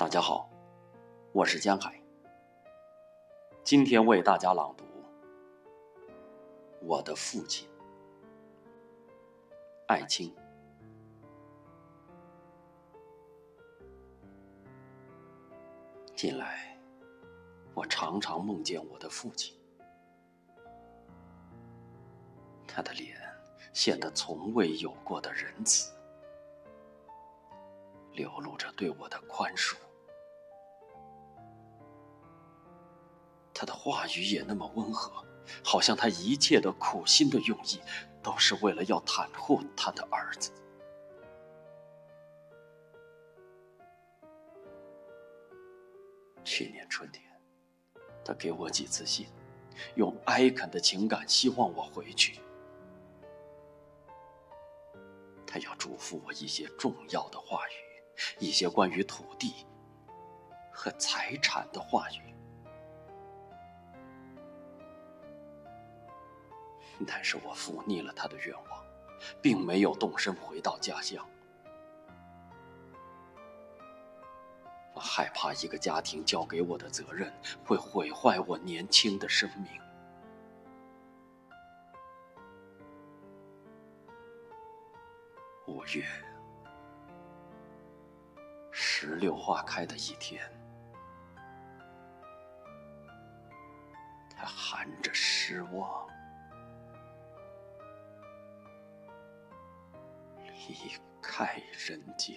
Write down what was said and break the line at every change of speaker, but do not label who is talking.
大家好，我是江海。今天为大家朗读《我的父亲》，艾青。近来，我常常梦见我的父亲，他的脸显得从未有过的仁慈，流露着对我的宽恕。他的话语也那么温和，好像他一切的苦心的用意，都是为了要袒护他的儿子。去年春天，他给我几次信，用哀恳的情感希望我回去。他要嘱咐我一些重要的话语，一些关于土地和财产的话语。但是我负逆了他的愿望，并没有动身回到家乡。我害怕一个家庭交给我的责任会毁坏我年轻的生命。五月，石榴花开的一天，他含着失望离开人间。